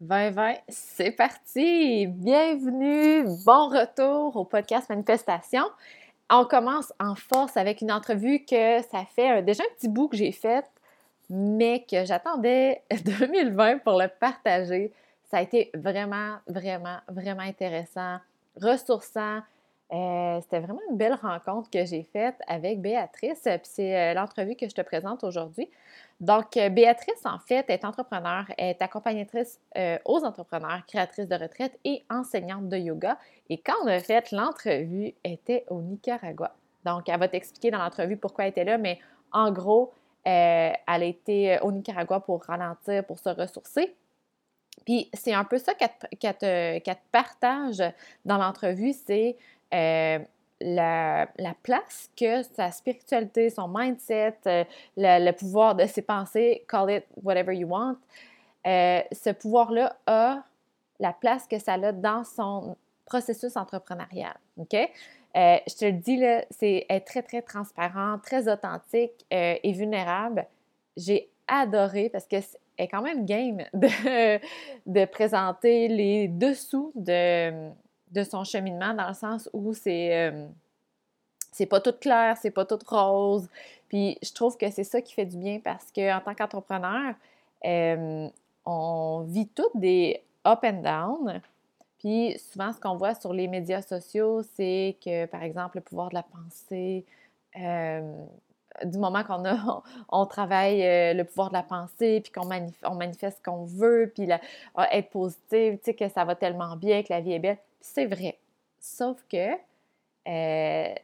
2020, c'est parti! Bienvenue, bon retour au podcast Manifestation. On commence en force avec une entrevue que ça fait déjà un petit bout que j'ai faite, mais que j'attendais 2020 pour le partager. Ça a été vraiment, vraiment, vraiment intéressant, ressourçant. Euh, c'était vraiment une belle rencontre que j'ai faite avec Béatrice, puis c'est euh, l'entrevue que je te présente aujourd'hui. Donc, euh, Béatrice, en fait, est entrepreneur, est accompagnatrice euh, aux entrepreneurs, créatrice de retraite et enseignante de yoga. Et quand on a fait l'entrevue, était au Nicaragua. Donc, elle va t'expliquer dans l'entrevue pourquoi elle était là, mais en gros, euh, elle a été au Nicaragua pour ralentir, pour se ressourcer. Puis, c'est un peu ça qu'elle te, partage dans l'entrevue, c'est la, place que sa spiritualité, son mindset, euh, le, pouvoir de ses pensées, call it whatever you want, euh, ce pouvoir-là a la place que ça a dans son processus entrepreneurial. OK? Euh, je te le dis, c'est être très, très transparent, très authentique et vulnérable. J'ai adoré parce que est quand même game de, de présenter les dessous de, de son cheminement dans le sens où c'est euh, c'est pas tout clair, c'est pas tout rose. Puis je trouve que c'est ça qui fait du bien parce qu'en tant qu'entrepreneur, euh, on vit toutes des up and down. Puis souvent, ce qu'on voit sur les médias sociaux, c'est que, par exemple, le pouvoir de la pensée, euh, du moment qu'on a, travaille le pouvoir de la pensée, puis qu'on on manifeste ce qu'on veut, puis être positive, tu sais, que ça va tellement bien, que la vie est belle c'est vrai. Sauf que euh,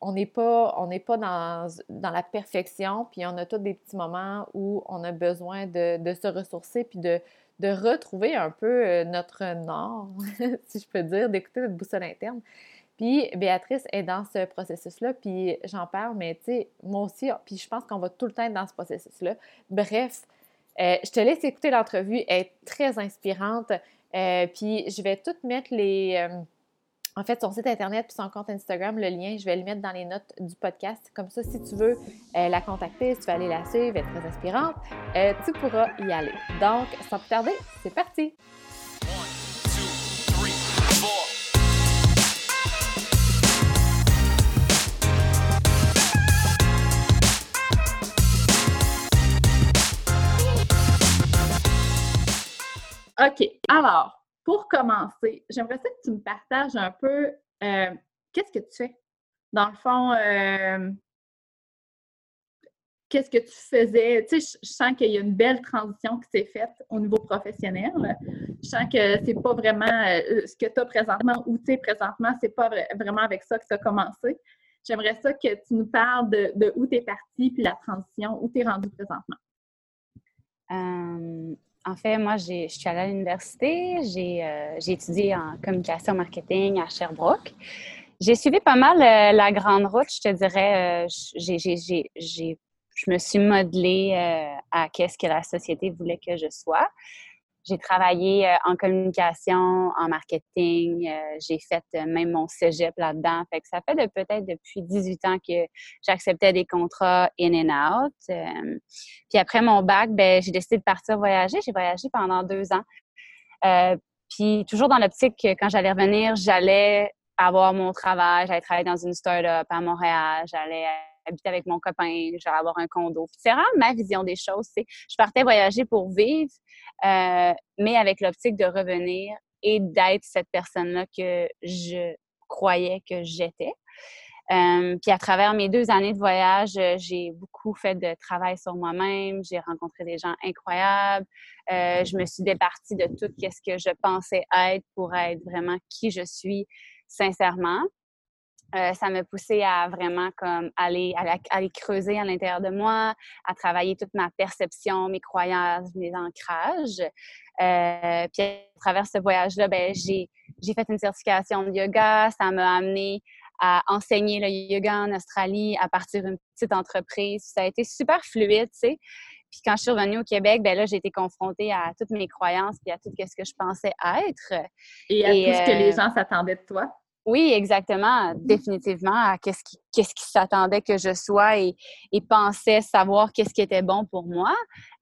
on n'est pas, on pas dans, la perfection, puis on a tous des petits moments où on a besoin de, se ressourcer, puis de, retrouver un peu euh, notre nord, si je peux dire, d'écouter notre boussole interne. Puis Béatrice est dans ce processus-là, puis j'en parle, mais tu sais, moi aussi, puis je pense qu'on va tout le temps être dans ce processus-là. Bref, euh, je te laisse écouter l'entrevue, elle est très inspirante. Euh, puis je vais tout mettre les. Euh, en fait, son site internet puis son compte Instagram, le lien, je vais le mettre dans les notes du podcast. Comme ça, si tu veux euh, la contacter, si tu veux aller la suivre, elle est très inspirante, tu pourras y aller. Donc, sans plus tarder, c'est parti! OK. Alors, pour commencer, j'aimerais que tu me partages un peu euh, qu'est-ce que tu fais? Dans le fond, euh, qu'est-ce que tu faisais? Tu sais, je sens qu'il y a une belle transition qui s'est faite au niveau professionnel. Je sens que c'est pas vraiment euh, ce que tu as présentement ou tu sais présentement, c'est pas vraiment avec ça que tu as commencé. J'aimerais ça que tu nous parles de, où tu es parti puis la transition, où tu es rendu présentement. En fait, moi, je suis allée à l'université, euh, j'ai étudié en communication marketing à Sherbrooke. J'ai suivi pas mal euh, la grande route, je te dirais. Euh, je me suis modelée à qu'est-ce que la société voulait que je sois. J'ai travaillé euh, en communication, en marketing. Euh, j'ai fait euh, même mon cégep là-dedans. Fait que ça fait peut-être depuis 18 ans que j'acceptais des contrats in and out. puis après mon bac, ben, j'ai décidé de partir voyager. J'ai voyagé pendant deux ans. puis toujours dans l'optique que quand j'allais revenir, j'allais avoir mon travail, j'allais travailler dans une start-up à Montréal, j'allais habiter avec mon copain, j'allais avoir un condo. C'est vraiment ma vision des choses. Je partais voyager pour vivre, euh, mais avec l'optique de revenir et d'être cette personne-là que je croyais que j'étais. Euh, puis à travers mes deux années de voyage, euh, j'ai beaucoup fait de travail sur moi-même. J'ai rencontré des gens incroyables. je me suis départie de tout ce que je pensais être pour être vraiment qui je suis sincèrement. Euh, ça m'a poussé à vraiment comme aller, aller, creuser à l'intérieur de moi, à travailler toute ma perception, mes croyances, mes ancrages. Euh, puis à travers ce voyage-là, ben, j'ai, j'ai fait une certification de yoga. Ça m'a amené à enseigner le yoga en Australie à partir d'une petite entreprise. Ça a été super fluide, tu sais. Puis quand je suis revenue au Québec, ben là, j'ai été confrontée à toutes mes croyances puis à tout ce que je pensais être. Et à tout ce que les euh, gens s'attendaient de toi. Oui, exactement, mmh définitivement, à qu'est-ce qui, qu'est-ce qui s'attendait que je sois et, et pensait savoir qu'est-ce qui était bon pour moi.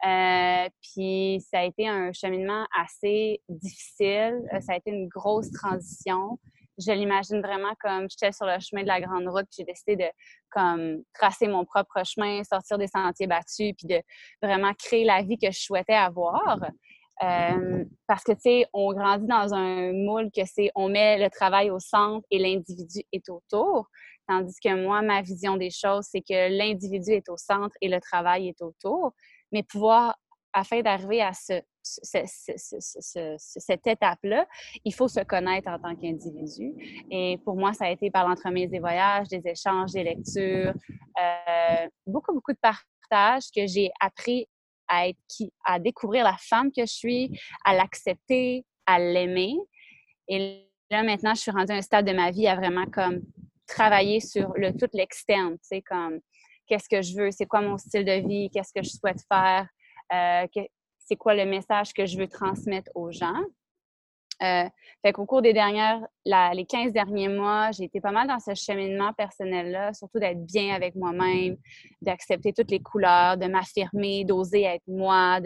Euh, puis ça a été un cheminement assez difficile, euh, ça a été une grosse transition. Je l'imagine vraiment comme j'étais sur le chemin de la grande route, puis j'ai décidé de comme tracer mon propre chemin, sortir des sentiers battus, puis de vraiment créer la vie que je souhaitais avoir. Euh, parce que, tu sais, on grandit dans un moule que c'est on met le travail au centre et l'individu est autour. Tandis que moi, ma vision des choses, c'est que l'individu est au centre et le travail est autour. Mais pouvoir, afin d'arriver à ce, cette étape-là, il faut se connaître en tant qu'individu. Et pour moi, ça a été par l'entremise des voyages, des échanges, des lectures, euh, beaucoup, beaucoup de partage que j'ai appris à être qui, à découvrir la femme que je suis, à l'accepter, à l'aimer. Et là, maintenant, je suis rendue à un stade de ma vie à vraiment comme travailler sur le tout l'externe, tu sais, comme qu'est-ce que je veux, c'est quoi mon style de vie, qu'est-ce que je souhaite faire, euh, c'est quoi le message que je veux transmettre aux gens. Euh, fait qu'au cours des dernières, les 15 derniers mois, j'ai été pas mal dans ce cheminement personnel-là, surtout d'être bien avec moi-même, d'accepter toutes les couleurs, de m'affirmer, d'oser être moi,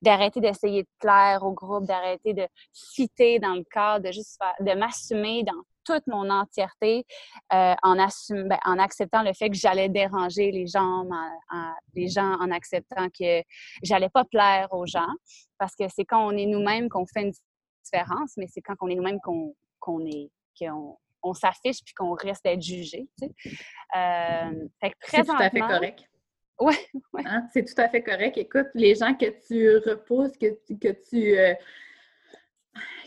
d'arrêter d'essayer de plaire au groupe, d'arrêter de citer dans le cadre, de juste de m'assumer dans toute mon entièreté euh, en, ben, en acceptant le fait que j'allais déranger les gens, en, les gens en acceptant que j'allais pas plaire aux gens. Parce que c'est quand on est nous-mêmes qu'on fait une différence, mais c'est quand on est nous-mêmes qu'on est qu'on on s'affiche puis qu'on reste d'être jugé. Tu sais. euh, c'est tout à fait correct. Oui, ouais. Hein, c'est tout à fait correct. Écoute, les gens que tu repousses, que, que tu. Euh,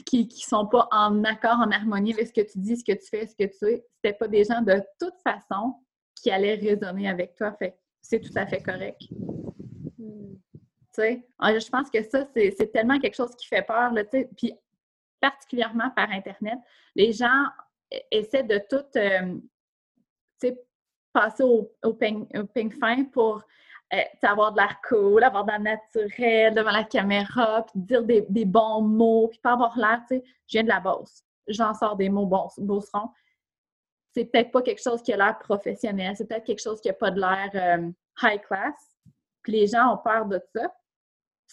qui ne sont pas en accord, en harmonie avec ce que tu dis, ce que tu fais, ce que tu es, c'était pas des gens de toute façon qui allaient résonner avec toi. Fait c'est tout à fait correct. Ah, je pense que ça, c'est tellement quelque chose qui fait peur. Puis particulièrement par Internet, les gens essaient de tout euh, passer au, au, ping, fin pour euh, avoir de l'air cool, avoir de l'air naturel devant la caméra, puis dire des, bons mots, puis pas avoir l'air, tu sais, je viens de la bosse, j'en sors des mots bons, beaucerons. C'est peut-être pas quelque chose qui a l'air professionnel, c'est peut-être quelque chose qui n'a pas de l'air euh, high class, puis les gens ont peur de ça.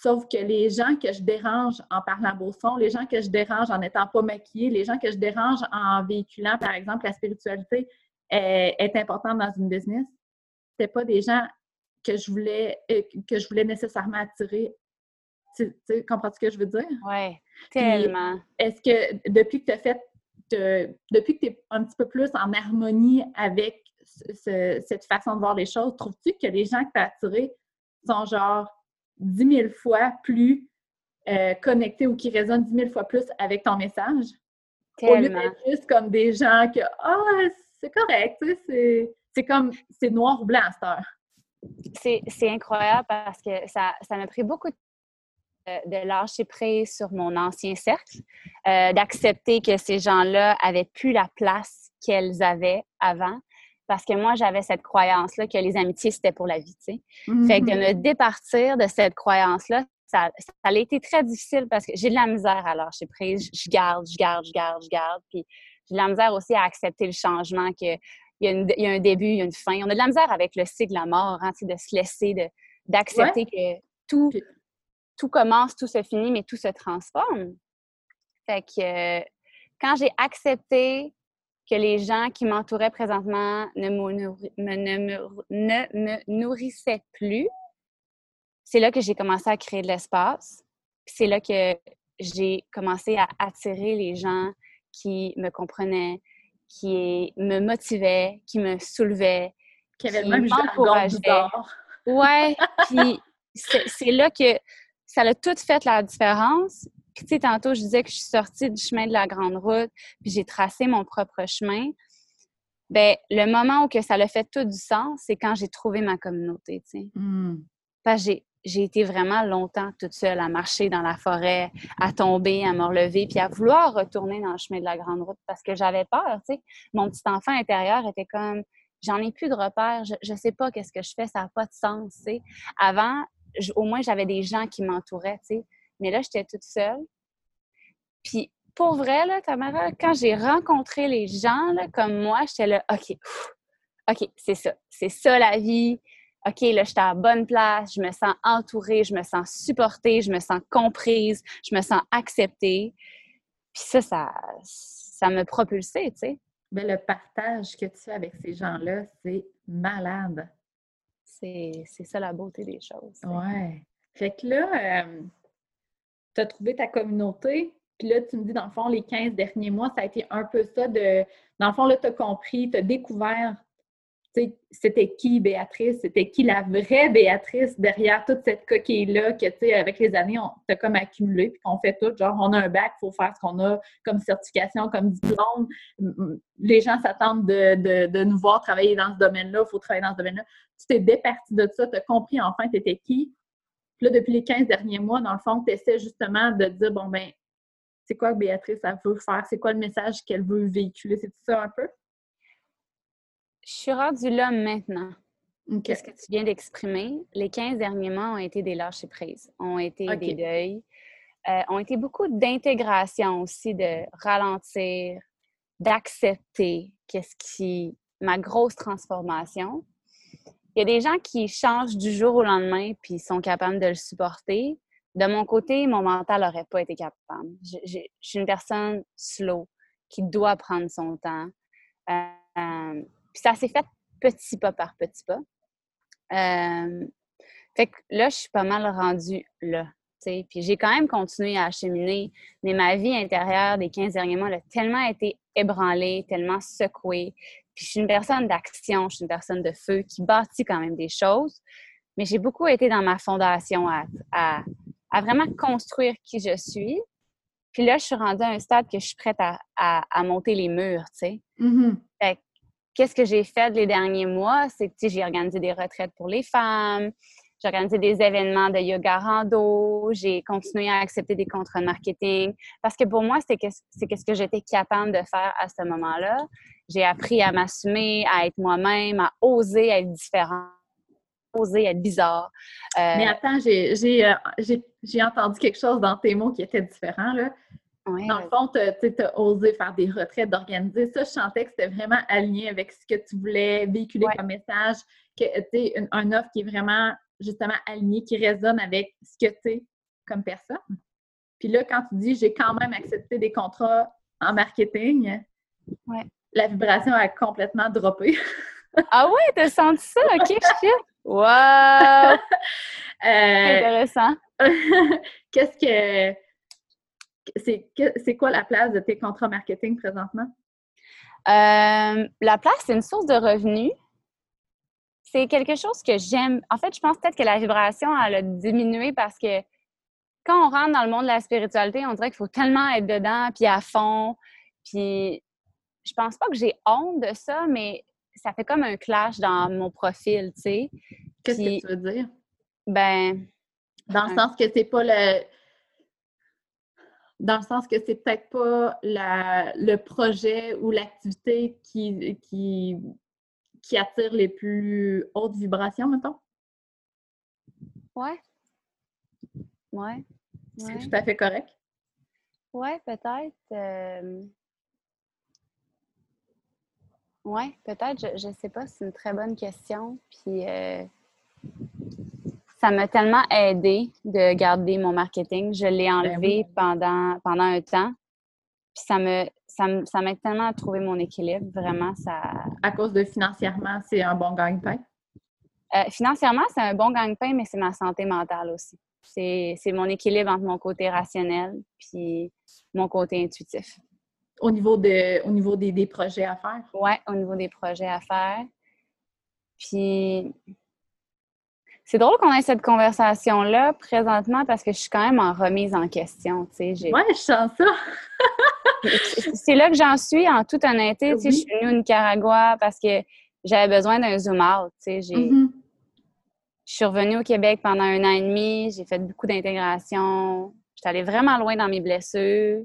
Sauf que les gens que je dérange en parlant beau son, les gens que je dérange en n'étant pas maquillée, les gens que je dérange en véhiculant, par exemple, la spiritualité est, est importante dans une business, c'est pas des gens que je voulais euh, que je voulais nécessairement attirer. Tu, comprends ce que je veux dire? Oui, tellement. Est-ce que depuis que tu as fait depuis que tu es un petit peu plus en harmonie avec cette façon de voir les choses, trouves-tu que les gens que tu as attirés sont genre dix mille fois plus euh, connectés ou qui résonnent dix mille fois plus avec ton message. Tellement. Au lieu d'être juste comme des gens que Ah, c'est correct, c'est comme c'est noir ou blanc à cette heure. C'est incroyable parce que ça m'a pris beaucoup de, lâcher prise sur mon ancien cercle, euh, d'accepter que ces gens-là avaient plus la place qu'elles avaient avant, parce que moi, j'avais cette croyance-là que les amitiés, c'était pour la vie, tu sais. Fait que de me mm-hmm. départir de cette croyance-là, ça, ça, a été très difficile parce que j'ai de la misère à lâcher prise. Je garde, je garde, je garde, je garde. Puis j'ai de la misère aussi à accepter le changement, qu'il y, a il y a un début, il y a une fin. On a de la misère avec le cycle de la mort, hein, de se laisser, d'accepter que tout, tout commence, tout se finit, mais tout se transforme. Fait que euh, quand j'ai accepté que les gens qui m'entouraient présentement ne me, nourrissaient plus, c'est là que j'ai commencé à créer de l'espace. C'est là que j'ai commencé à attirer les gens qui me comprenaient, qui me motivaient, qui me soulevaient, qui même m'encourageaient. Ouais, puis c'est là que ça a tout fait la différence. Puis, tu sais, tantôt, je disais que je suis sortie du chemin de la grande route, puis j'ai tracé mon propre chemin. Bien, le moment où que ça a fait tout du sens, c'est quand j'ai trouvé ma communauté, tu sais. Parce que j'ai été vraiment longtemps toute seule à marcher dans la forêt, à tomber, à me relever, puis à vouloir retourner dans le chemin de la grande route parce que j'avais peur, tu sais. Mon petit enfant intérieur était comme, j'en ai plus de repères, je, ne sais pas qu'est-ce que je fais, ça n'a pas de sens, tu sais. Avant, au moins, j'avais des gens qui m'entouraient, tu sais. Mais là, j'étais toute seule. Puis pour vrai, là, Tamara, quand j'ai rencontré les gens là, comme moi, j'étais là, OK, OK, c'est ça. C'est ça la vie. OK, là, j'étais à la bonne place, je me sens entourée, je me sens supportée, je me sens comprise, je me sens acceptée. Puis ça, ça, ça me propulsait, tu sais. Mais le partage que tu as avec ces gens-là, c'est malade. C'est ça la beauté des choses. Ouais. Fait que là, euh, tu as trouvé ta communauté, puis là, tu me dis, dans le fond, les 15 derniers mois, ça a été un peu ça de. Dans le fond, là, tu as compris, tu as découvert c'était qui Béatrice, c'était qui la vraie Béatrice derrière toute cette coquille-là que, tu sais, avec les années, on t'a comme accumulé, puis qu'on fait tout, genre, on a un bac, il faut faire ce qu'on a comme certification, comme diplôme. Les gens s'attendent de, nous voir travailler dans ce domaine-là, il faut travailler dans ce domaine-là. Tu t'es départi de ça, tu as compris enfin tu étais qui? Là, depuis les 15 derniers mois, dans le fond, tu essaies justement de dire, bon, ben, c'est quoi que Béatrice, elle veut faire? C'est quoi le message qu'elle veut véhiculer? C'est tout ça un peu? Je suis rendue là maintenant. Qu'est-ce que tu viens d'exprimer? Les 15 derniers mois ont été des lâches prises, ont été des deuils, euh, ont été beaucoup d'intégration aussi, de ralentir, d'accepter qu'est-ce qui. ma grosse transformation. Il y a des gens qui changent du jour au lendemain puis sont capables de le supporter. De mon côté, mon mental n'aurait pas été capable. Je, suis une personne slow qui doit prendre son temps. Euh, puis ça s'est fait petit pas par petit pas. Euh, fait que là, je suis pas mal rendue là. Puis j'ai quand même continué à cheminer, mais ma vie intérieure des 15 derniers mois a tellement été ébranlée, tellement secouée. Puis je suis une personne d'action, je suis une personne de feu qui bâtit quand même des choses. Mais j'ai beaucoup été dans ma fondation à, à, vraiment construire qui je suis. Puis là, je suis rendue à un stade que je suis prête à, à monter les murs, tu sais. Mm-hmm. Qu'est-ce que j'ai fait les derniers mois? C'est que j'ai organisé des retraites pour les femmes, j'ai organisé des événements de yoga rando, j'ai continué à accepter des contrats de marketing parce que pour moi, c'est ce que j'étais capable de faire à ce moment-là. J'ai appris à m'assumer, à être moi-même, à oser être différent oser être bizarre. Euh, Mais attends, euh, j'ai entendu quelque chose dans tes mots qui était différent. Là. Dans le fond, tu as, osé faire des retraites, d'organiser ça. Je sentais que c'était vraiment aligné avec ce que tu voulais véhiculer comme message, que tu un, un offre qui est vraiment justement aligné, qui résonne avec ce que tu es comme personne. Puis là, quand tu dis j'ai quand même accepté des contrats en marketing, la vibration a complètement droppé. ah ouais, t'as senti ça? OK, shit! Wow! Euh, Intéressant. Qu'est-ce que c'est quoi la place de tes contrats marketing présentement? Euh, la place, c'est une source de revenus. C'est quelque chose que j'aime. En fait, je pense peut-être que la vibration, elle a diminué parce que quand on rentre dans le monde de la spiritualité, on dirait qu'il faut tellement être dedans, puis à fond. Puis je pense pas que j'ai honte de ça, mais ça fait comme un clash dans mon profil, tu sais. Qu'est-ce que tu veux dire? Ben. Dans le sens que c'est pas le dans le sens que c'est peut-être pas le projet ou l'activité qui, qui, qui attire les plus hautes vibrations, mettons? Ouais. Ouais. C'est tout à fait correct? Ouais, peut-être. Euh, ouais, peut-être. Je ne sais pas, c'est une très bonne question. Puis. Euh, ça m'a tellement aidé de garder mon marketing. Je l'ai ben enlevé pendant, pendant un temps. Puis ça me ça m'a tellement trouvé mon équilibre. Vraiment, ça. À cause de financièrement, c'est un bon gagne-pain? Euh, financièrement, c'est un bon gagne-pain, mais c'est ma santé mentale aussi. C'est mon équilibre entre mon côté rationnel puis mon côté intuitif. Au niveau, de, au niveau des, des projets à faire? Oui, au niveau des projets à faire. Puis c'est drôle qu'on ait cette conversation-là présentement parce que je suis quand même en remise en question. Oui, je sens ça. c'est là que j'en suis, en toute honnêteté. Je suis venue au Nicaragua parce que j'avais besoin d'un zoom out. Mm-hmm. Je suis revenue au Québec pendant un an et demi. J'ai fait beaucoup d'intégration. J'étais allée vraiment loin dans mes blessures.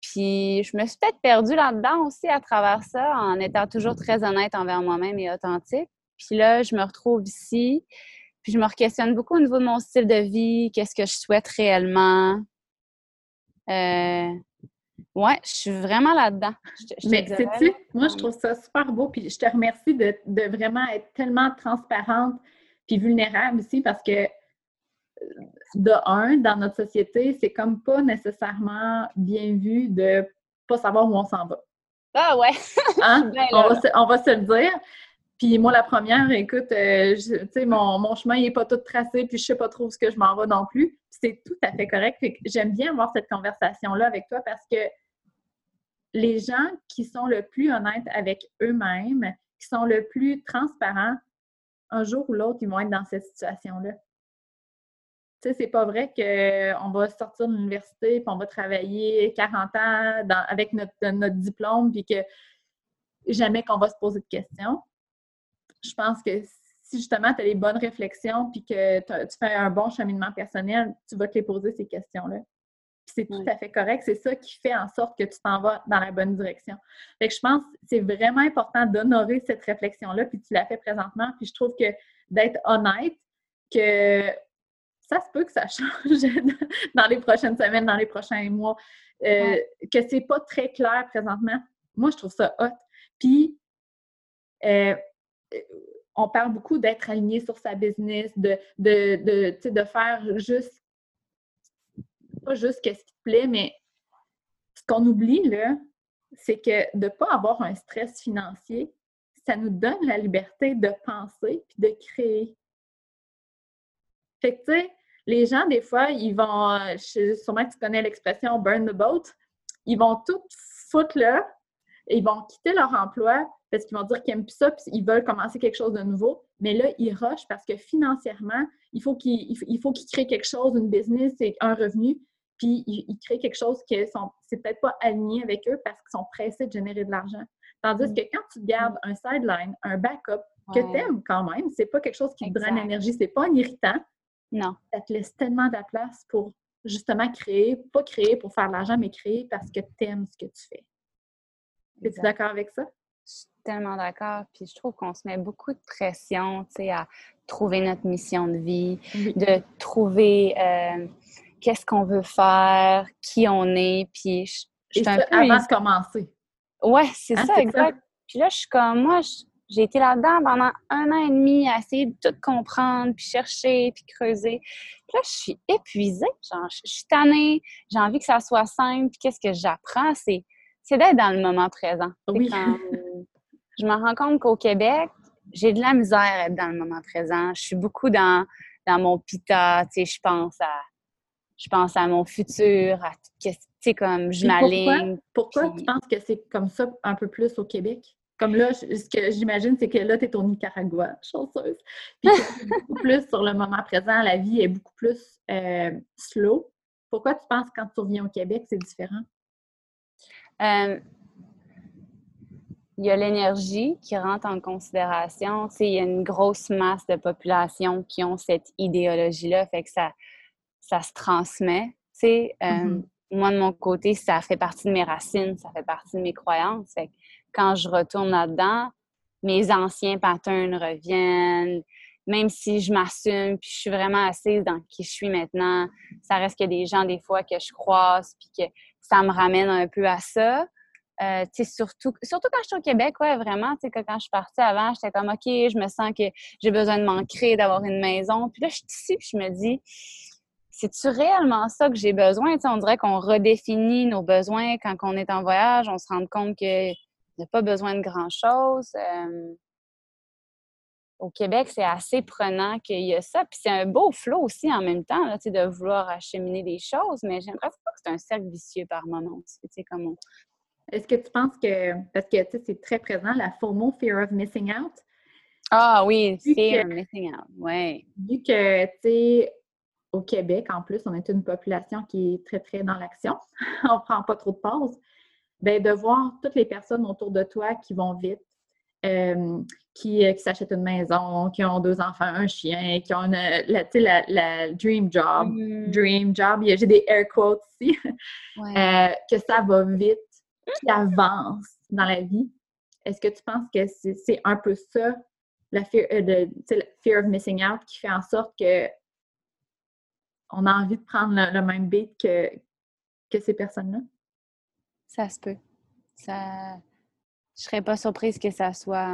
Puis je me suis peut-être perdue là-dedans aussi à travers ça, en étant toujours très honnête envers moi-même et authentique. Puis là, je me retrouve ici. Puis je me questionne beaucoup au niveau de mon style de vie, qu'est-ce que je souhaite réellement. Euh, ouais, je suis vraiment là-dedans. Mais sais-tu, moi, je trouve ça super beau. Puis je te remercie de, vraiment être tellement transparente puis vulnérable aussi parce que de un, dans notre société, c'est comme pas nécessairement bien vu de pas savoir où on s'en va. Ah ouais! Hein? on, va se, le dire. Puis moi, la première, écoute, euh, tu sais, mon, mon, chemin n'est pas tout tracé, puis je sais pas trop où ce que je m'en vais non plus. C'est tout à fait correct. J'aime bien avoir cette conversation-là avec toi parce que les gens qui sont le plus honnêtes avec eux-mêmes, qui sont le plus transparents, un jour ou l'autre, ils vont être dans cette situation-là. Tu sais, c'est pas vrai qu'on va sortir de l'université puis on va travailler 40 ans avec notre, notre diplôme puis que jamais qu'on va se poser de questions. Je pense que si justement tu as les bonnes réflexions puis que tu fais un bon cheminement personnel, tu vas te les poser ces questions-là. c'est tout à fait correct. C'est ça qui fait en sorte que tu t'en vas dans la bonne direction. Fait que je pense que c'est vraiment important d'honorer cette réflexion-là, puis tu l'as fait présentement. Puis je trouve que d'être honnête, que ça se peut que ça change dans les prochaines semaines, dans les prochains mois, euh, que c'est pas très clair présentement. Moi, je trouve ça hot. Puis, euh, on parle beaucoup d'être aligné sur sa business, de, de, de faire juste, pas juste ce qui te plaît, mais ce qu'on oublie, là, c'est que de ne pas avoir un stress financier, ça nous donne la liberté de penser puis de créer. Fait que, tu sais, les gens, des fois, ils vont, euh, sûrement que tu connais l'expression burn the boat, ils vont tout foutre là, et ils vont quitter leur emploi parce qu'ils vont dire qu'ils n'aiment plus ça, puis ils veulent commencer quelque chose de nouveau. Mais là, ils rushent parce que financièrement, il faut qu'ils faut qu'ils créent quelque chose, une business et un revenu, puis ils, créent quelque chose qui c'est peut-être pas aligné avec eux parce qu'ils sont pressés de générer de l'argent. Tandis mm. que quand tu gardes un sideline, un backup, que tu aimes quand même, c'est pas quelque chose qui te draine l'énergie, c'est pas un irritant, non. Ça te laisse tellement de la place pour justement créer, pas créer pour faire de l'argent, mais créer parce que tu aimes ce que tu fais. Es-tu d'accord avec ça? Je suis tellement d'accord. Puis je trouve qu'on se met beaucoup de pression, tu sais, à trouver notre mission de vie, de trouver euh, qu'est-ce qu'on veut faire, qui on est. Puis je, je Et un peu... avant de commencer. Ouais, c'est hein, ça, exact. Puis là, je suis comme, moi, je, j'ai été là-dedans pendant un an et demi à essayer de tout comprendre, puis chercher, puis creuser. Puis là, je suis épuisée. Genre, je suis tannée. J'ai envie que ça soit simple. Puis qu'est-ce que j'apprends? C'est, c'est d'être dans le moment présent. Oui. je me rends compte qu'au Québec, j'ai de la misère à être dans le moment présent. Je suis beaucoup dans, dans mon pita. Tu sais, je pense à je pense à mon futur, à tu sais, comme je m'aligne. Pourquoi, pourquoi tu penses que c'est comme ça un peu plus au Québec? Comme là, ce que j'imagine, c'est que là, tu es au Nicaragua, chanceuse. Puis beaucoup plus sur le moment présent, la vie est beaucoup plus euh, slow. Pourquoi tu penses quand tu reviens au Québec, c'est différent? Euh, il y a l'énergie qui rentre en considération. Tu sais, il y a une grosse masse de population qui ont cette idéologie-là, fait que ça, ça se transmet. Tu sais, euh, mm-hmm. Moi, de mon côté, ça fait partie de mes racines, ça fait partie de mes croyances. Quand je retourne là-dedans, mes anciens patterns reviennent. Même si je m'assume, puis je suis vraiment assise dans qui je suis maintenant, ça reste que des gens, des fois, que je croise, puis que ça me ramène un peu à ça. Euh, surtout, quand je suis au Québec, ouais, vraiment, sais, quand je suis partie avant, j'étais comme, OK, je me sens que j'ai besoin de m'ancrer, d'avoir une maison. Puis là, je suis ici, puis je me dis, c'est-tu réellement ça que j'ai besoin? on dirait qu'on redéfinit nos besoins quand on est en voyage, on se rend compte que n'a pas besoin de grand-chose. Euh, au Québec, c'est assez prenant qu'il y a ça. Puis c'est un beau flot aussi en même temps, là, de vouloir acheminer des choses, mais j'ai l'impression que c'est un cercle vicieux par moment Est-ce que tu penses que, parce que c'est très présent, la FOMO, Fear of Missing Out? Ah oui, Fear of Missing Out, oui. Vu que, tu sais, au Québec, en plus, on est une population qui est très, très dans l'action. on ne prend pas trop de pauses ben, de voir toutes les personnes autour de toi qui vont vite, euh, qui, euh, qui s'achètent une maison, qui ont deux enfants, un chien, qui ont une, la, la, la dream job. Mm-hmm. Dream job, j'ai des air quotes ici. Euh, que ça va vite, qui avance dans la vie. Est-ce que tu penses que c'est un peu ça, la fear, de, fear of missing out, qui fait en sorte que on a envie de prendre le, le même beat que, que ces personnes-là? Ça se peut. Ça... Je serais pas surprise que ça soit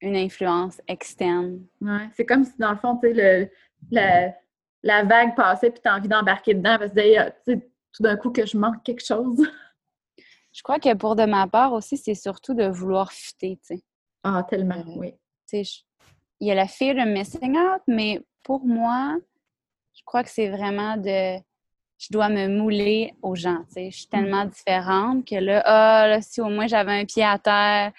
une influence externe. Ouais, c'est comme si, dans le fond, tu sais, le, la, vague passait puis tu as envie d'embarquer dedans parce que tout d'un coup que je manque quelque chose. Je crois que pour de ma part aussi, c'est surtout de vouloir fitter, tu sais. Ah, tellement, euh, oui. Tu sais, il y a la fear of missing out, mais pour moi, je crois que c'est vraiment de je dois me mouler aux gens. Je suis tellement différente que là, ah, là, si au moins j'avais un pied à terre,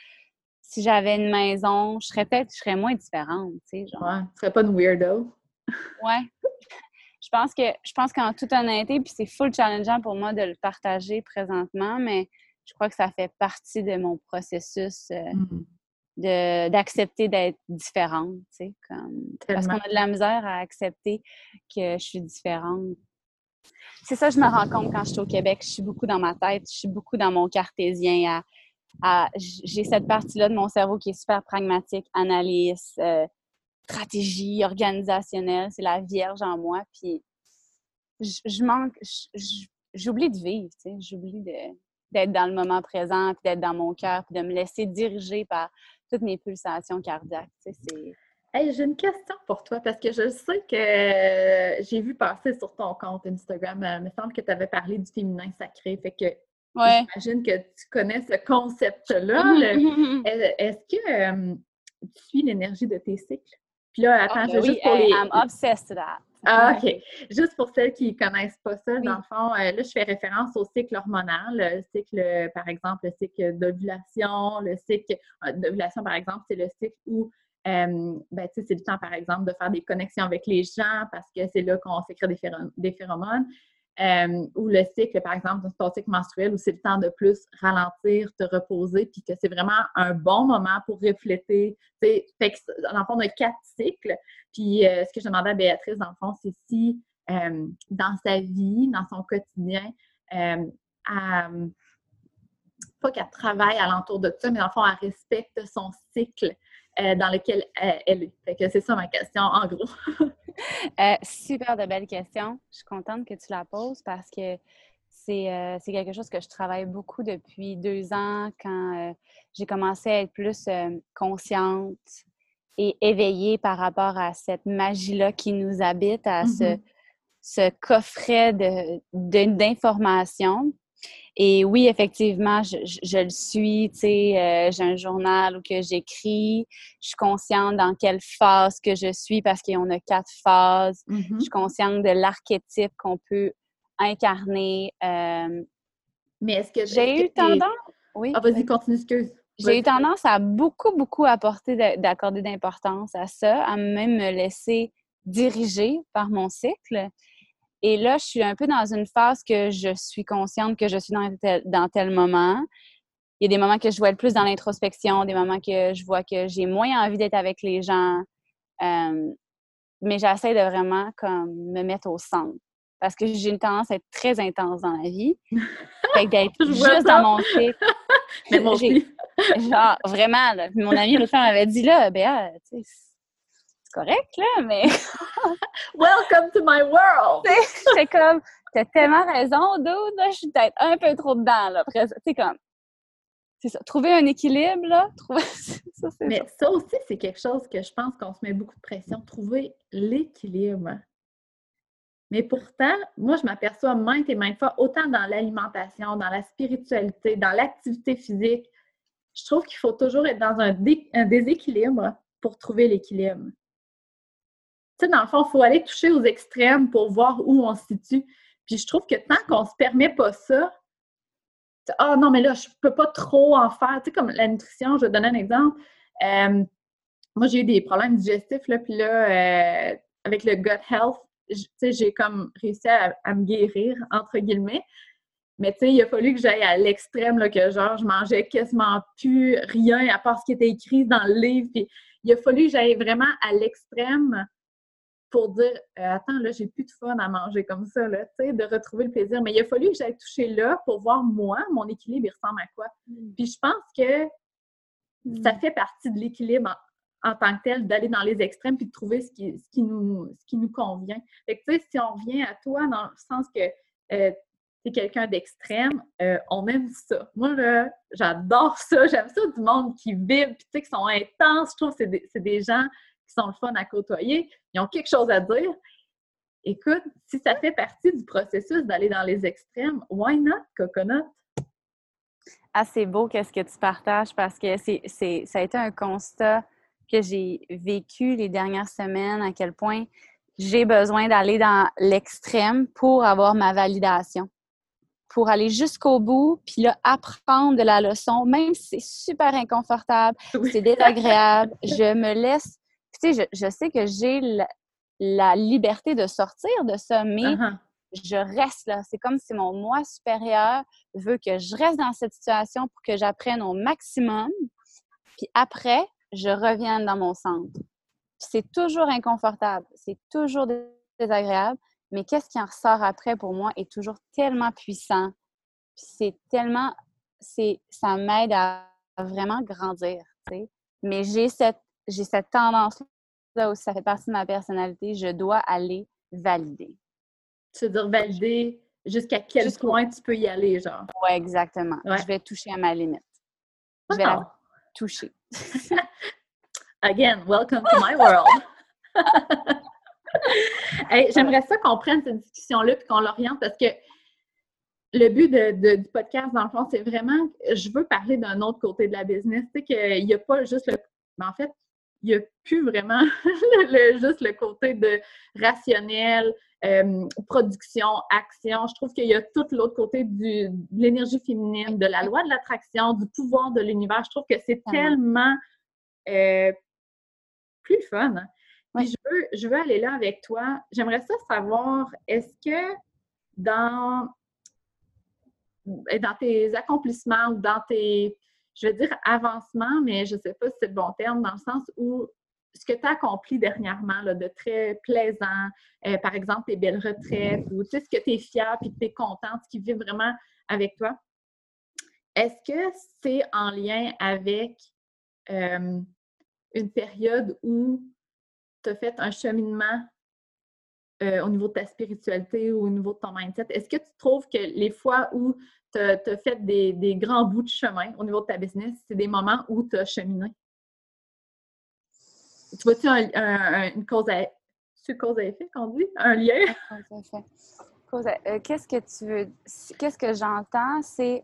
si j'avais une maison, je serais peut-être je serais moins différente. Tu sais, genre. Ouais, tu serais pas une weirdo. ouais. Je pense que je pense qu'en toute honnêteté, puis c'est full challengeant pour moi de le partager présentement, mais je crois que ça fait partie de mon processus euh, mm. D'accepter d'être différente, tu sais, comme parce qu'on a de la misère à accepter que je suis différente c'est ça, je me rends compte quand je suis au Québec. Je suis beaucoup dans ma tête, je suis beaucoup dans mon cartésien. j'ai cette partie-là de mon cerveau qui est super pragmatique, analyse, euh, stratégie, organisationnelle. C'est la vierge en moi. Puis je, manque, j'oublie de vivre, tu sais, j'oublie d'être dans le moment présent, puis d'être dans mon cœur, puis de me laisser diriger par toutes mes pulsations cardiaques. Tu sais, c'est j'ai une question pour toi parce que je sais que euh, j'ai vu passer sur ton compte Instagram, euh, il me semble que tu avais parlé du féminin sacré. Fait que j'imagine que tu connais ce concept-là. Est-ce que tu suis l'énergie de tes cycles? Puis là, attends, ah, ben juste pour les. I'm obsessed that. Ah, OK. Juste pour celles qui ne connaissent pas ça, dans le fond, euh, là, je fais référence au cycle hormonal. Le cycle, par exemple, le cycle d'ovulation, le cycle d'ovulation, par exemple, c'est le cycle où euh, ben, c'est le temps, par exemple, de faire des connexions avec les gens parce que c'est là qu'on sécrète des, des phéromones. Euh, ou le cycle, par exemple, ton cycle menstruel, où c'est le temps de plus ralentir, te reposer, puis que c'est vraiment un bon moment pour refléter. Fait dans le fond, on a quatre cycles. Puis euh, ce que je demandais à Béatrice, dans le fond, c'est si dans sa vie, dans son quotidien, pas qu'elle travaille alentour de ça, mais dans le fond, elle respecte son cycle euh, dans lequel euh, elle est. Fait que c'est ça ma question, en gros. Euh, super de belles questions. Je suis contente que tu la poses parce que c'est quelque chose que je travaille beaucoup depuis deux ans quand j'ai commencé à être plus consciente et éveillée par rapport à cette magie-là qui nous habite, à ce, mm-hmm. ce coffret d'informations et oui, effectivement, je, le suis, tu sais, euh, j'ai un journal où que j'écris, je suis consciente dans quelle phase que je suis parce qu'on a quatre phases. Je suis mm-hmm. consciente de l'archétype qu'on peut incarner. Euh, Mais est-ce que j'ai eu tendance... Oui. Ah, vas-y, continue, excuse. J'ai eu tendance à beaucoup, beaucoup apporter d'accorder d'importance à ça, à même me laisser diriger par mon cycle. Et là, je suis un peu dans une phase que je suis consciente que je suis dans tel, dans tel moment. Il y a des moments que je vois être plus dans l'introspection, des moments que je vois que j'ai moins envie d'être avec les gens. Euh, mais j'essaie de vraiment comme me mettre au centre. Parce que j'ai une tendance à être très intense dans la vie. Fait d'être juste dans mon cycle. mais mon Genre, vraiment, mon ami l'autre fois m'avait dit là, Béa, tu sais, correct, là, mais. Welcome to my world! C'est comme, t'as tellement raison, dude, là, je suis peut-être un peu trop dedans, là. C'est comme, c'est ça. Trouver un équilibre, là. Trouver... ça, mais ça. aussi, c'est quelque chose que je pense qu'on se met beaucoup de pression. Trouver l'équilibre. Mais pourtant, moi, je m'aperçois maintes et maintes fois, autant dans l'alimentation, dans la spiritualité, dans l'activité physique, je trouve qu'il faut toujours être dans un déséquilibre pour trouver l'équilibre sais, dans le fond, il faut aller toucher aux extrêmes pour voir où on se situe. Puis je trouve que tant qu'on ne se permet pas ça, ah non, mais là, je ne peux pas trop en faire. Tu sais, comme la nutrition, je vais donner un exemple. Euh, moi, j'ai eu des problèmes digestifs, là, puis là, euh, avec le gut health, tu sais, j'ai comme réussi à, me guérir, entre guillemets. Mais tu sais, il a fallu que j'aille à l'extrême, là, que genre, je mangeais quasiment plus rien à part ce qui était écrit dans le livre. Puis il a fallu que j'aille vraiment à l'extrême pour dire euh, attends là j'ai plus de fun à manger comme ça là tu sais de retrouver le plaisir mais il a fallu que j'aille toucher là pour voir moi mon équilibre il ressemble à quoi mm. puis je pense que ça mm. fait partie de l'équilibre en, tant que tel d'aller dans les extrêmes puis de trouver ce qui, ce qui nous ce qui nous convient fait que tu sais si on revient à toi dans le sens que euh, tu es quelqu'un d'extrême, euh, on aime ça. Moi, là, j'adore ça. J'aime ça du monde qui vibre, puis tu sais, qui sont intenses. Je trouve que c'est des, gens qui sont le fun à côtoyer. Ils ont quelque chose à dire. Écoute, si ça fait partie du processus d'aller dans les extrêmes, why not, Coconut? Ah, c'est beau qu'est-ce que tu partages parce que c'est, ça a été un constat que j'ai vécu les dernières semaines, à quel point j'ai besoin d'aller dans l'extrême pour avoir ma validation, pour aller jusqu'au bout, puis là, apprendre de la leçon, même si c'est super inconfortable, c'est désagréable, je me laisse, tu sais, je, sais que j'ai la, liberté de sortir de ça, mais uh-huh. je reste là. C'est comme si mon moi supérieur veut que je reste dans cette situation pour que j'apprenne au maximum, puis après, je revienne dans mon centre. C'est toujours inconfortable, c'est toujours désagréable, mais qu'est-ce qui en ressort après pour moi est toujours tellement puissant. C'est tellement, c'est, ça m'aide à vraiment grandir, Mais j'ai cette, j'ai cette tendance-là aussi, ça fait partie de ma personnalité, je dois aller valider. Tu veux dire valider jusqu'à quel point tu peux y aller, genre? Oui, exactement. Je vais toucher à ma limite. Je vais la toucher. Again, welcome to my world. J'aimerais ça qu'on prenne cette discussion-là et qu'on l'oriente parce que le but de, du podcast, dans le fond, c'est vraiment, je veux parler d'un autre côté de la business. Tu sais, qu'il n'y a pas juste le. Mais en fait, il n'y a plus vraiment juste le côté de rationnel, euh, production, action. Je trouve qu'il y a tout l'autre côté du, de l'énergie féminine, de la loi de l'attraction, du pouvoir de l'univers. Je trouve que c'est tellement euh, plus fun. Puis je veux, je veux aller là avec toi. J'aimerais ça savoir, est-ce que dans, ben, dans tes accomplissements ou dans tes, je veux dire avancements, mais je ne sais pas si c'est le bon terme, dans le sens où ce que tu as accompli dernièrement là, de très plaisant, euh, par exemple tes belles retraites, ou tu sais, ce que tu es fière puis que tu es contente, ce qui vit vraiment avec toi, est-ce que c'est en lien avec euh, une période où tu as fait un cheminement euh, au niveau de ta spiritualité ou au niveau de ton mindset? Est-ce que tu trouves que les fois où tu as, fait des, grands bouts de chemin au niveau de ta business, c'est des moments où tu as cheminé? Tu vois-tu une cause à, cause à effet qu'on dit? Un lien? Euh, qu'est-ce que tu veux? Qu'est-ce que j'entends? C'est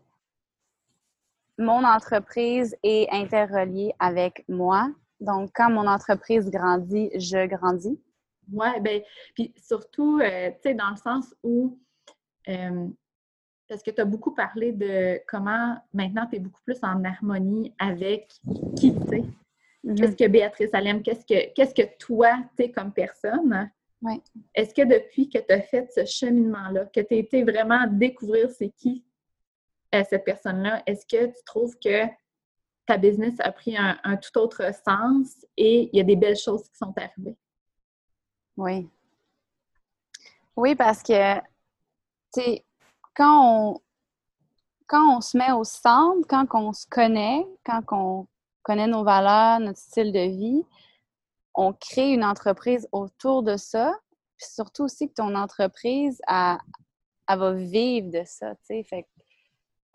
mon entreprise est interreliée avec moi. Donc, quand mon entreprise grandit, je grandis. Oui, bien, puis surtout, euh, tu sais, dans le sens où, euh, parce que tu as beaucoup parlé de comment maintenant tu es beaucoup plus en harmonie avec qui tu es. Mm-hmm. Qu'est-ce que Béatrice Alem, qu'est-ce que, qu'est-ce que toi, tu es comme personne? Oui. Est-ce que depuis que tu as fait ce cheminement-là, que tu as été vraiment découvrir c'est qui euh, cette personne-là, est-ce que tu trouves que ta business a pris un, tout autre sens et il y a des belles choses qui sont arrivées? Oui. Oui, parce que, tu sais, quand on, quand on se met au centre, quand on se connaît, quand on connaît nos valeurs, notre style de vie, on crée une entreprise autour de ça. Puis surtout aussi que ton entreprise, elle, va vivre de ça, tu sais. Fait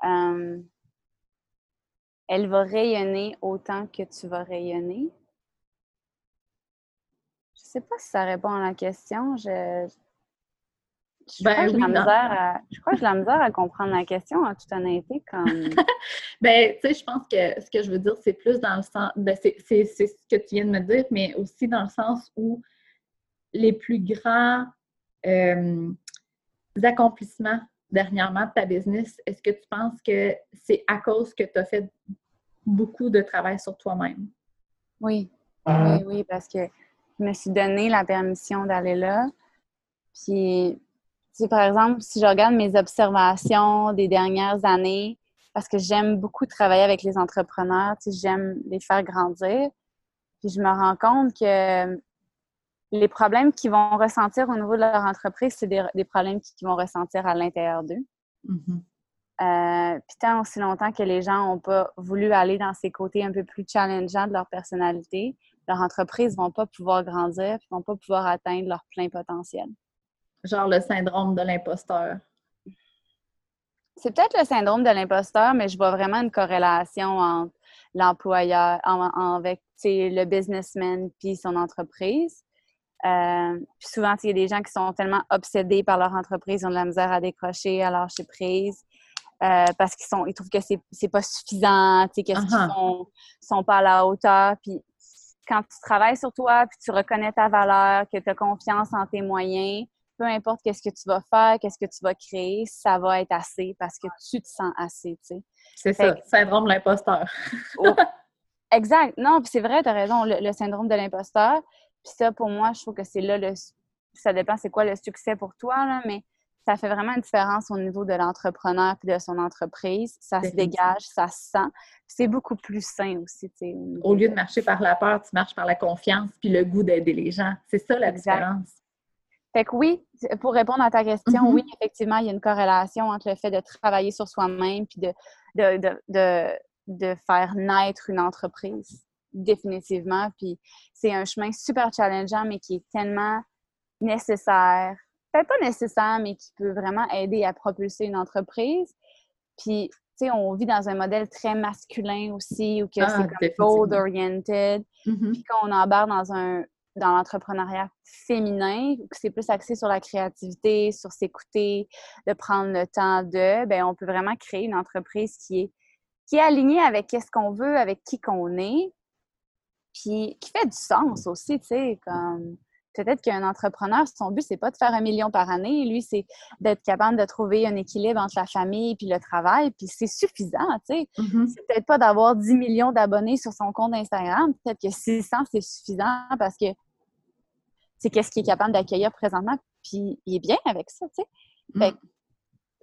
euh, elle va rayonner autant que tu vas rayonner? Je ne sais pas si ça répond à la question. Je, ben crois, que j'ai la misère à, je crois que j'ai la misère à comprendre la question en toute honnêteté. Comme... ben, tu sais, je pense que ce que je veux dire, c'est plus dans le sens. Ben, c'est ce que tu viens de me dire, mais aussi dans le sens où les plus grands euh, accomplissements dernièrement de ta business, est-ce que tu penses que c'est à cause que tu as fait beaucoup de travail sur toi-même? Oui. Oui, oui, parce que je me suis donné la permission d'aller là. Puis, par exemple, si je regarde mes observations des dernières années, parce que j'aime beaucoup travailler avec les entrepreneurs, j'aime les faire grandir. Puis je me rends compte que les problèmes qu'ils vont ressentir au niveau de leur entreprise, c'est des, problèmes qu'ils vont ressentir à l'intérieur d'eux. Mm-hmm. Euh, puis tant aussi longtemps que les gens n'ont pas voulu aller dans ces côtés un peu plus challengeants de leur personnalité, leur entreprise ne vont pas pouvoir grandir, ne vont pas pouvoir atteindre leur plein potentiel. Genre le syndrome de l'imposteur. C'est peut-être le syndrome de l'imposteur, mais je vois vraiment une corrélation entre l'employeur, avec le businessman puis son entreprise. Euh, puis souvent, il y a des gens qui sont tellement obsédés par leur entreprise, ils ont de la misère à décrocher, à lâcher prise. Euh, parce qu'ils sont, ils trouvent que c'est, c'est pas suffisant, qu'est-ce qu'ils sont, sont pas à la hauteur. Puis quand tu travailles sur toi, puis tu reconnais ta valeur, que tu as confiance en tes moyens, peu importe qu'est-ce que tu vas faire, qu'est-ce que tu vas créer, ça va être assez parce que tu te sens assez, tu sais. C'est ça, syndrome de l'imposteur. Oh, exact. Non, puis c'est vrai, tu as raison, le, syndrome de l'imposteur. Puis ça, pour moi, je trouve que c'est là le... Ça dépend c'est quoi le succès pour toi, là, mais ça fait vraiment une différence au niveau de l'entrepreneur et de son entreprise. Ça se dégage, ça se sent. C'est beaucoup plus sain aussi. Au lieu de marcher par la peur, tu marches par la confiance puis le goût d'aider les gens. C'est ça la différence. Fait que oui, pour répondre à ta question, mm-hmm. oui, effectivement, il y a une corrélation entre le fait de travailler sur soi-même puis de, de, de, de, faire naître une entreprise. Définitivement. Puis c'est un chemin super challengeant, mais qui est tellement nécessaire. Peut-être pas nécessaire, mais qui peut vraiment aider à propulser une entreprise. Puis, tu sais, on vit dans un modèle très masculin aussi, où que ah, c'est gold-oriented. Mm-hmm. Puis quand on embarque dans un dans l'entrepreneuriat féminin, que c'est plus axé sur la créativité, sur s'écouter, de prendre le temps de, ben on peut vraiment créer une entreprise qui est, qui est alignée avec ce qu'on veut, avec qui qu'on est, puis qui fait du sens aussi, tu sais, comme peut-être qu'un entrepreneur, son but, c'est pas de faire un million par année. Lui, c'est d'être capable de trouver un équilibre entre la famille puis le travail, puis c'est suffisant, tu sais. Mm-hmm. C'est peut-être pas d'avoir 10 millions d'abonnés sur son compte Instagram. Peut-être que 600, c'est suffisant parce que c'est qu'est-ce qu'il est capable d'accueillir présentement, puis il est bien avec ça, tu sais. Mm.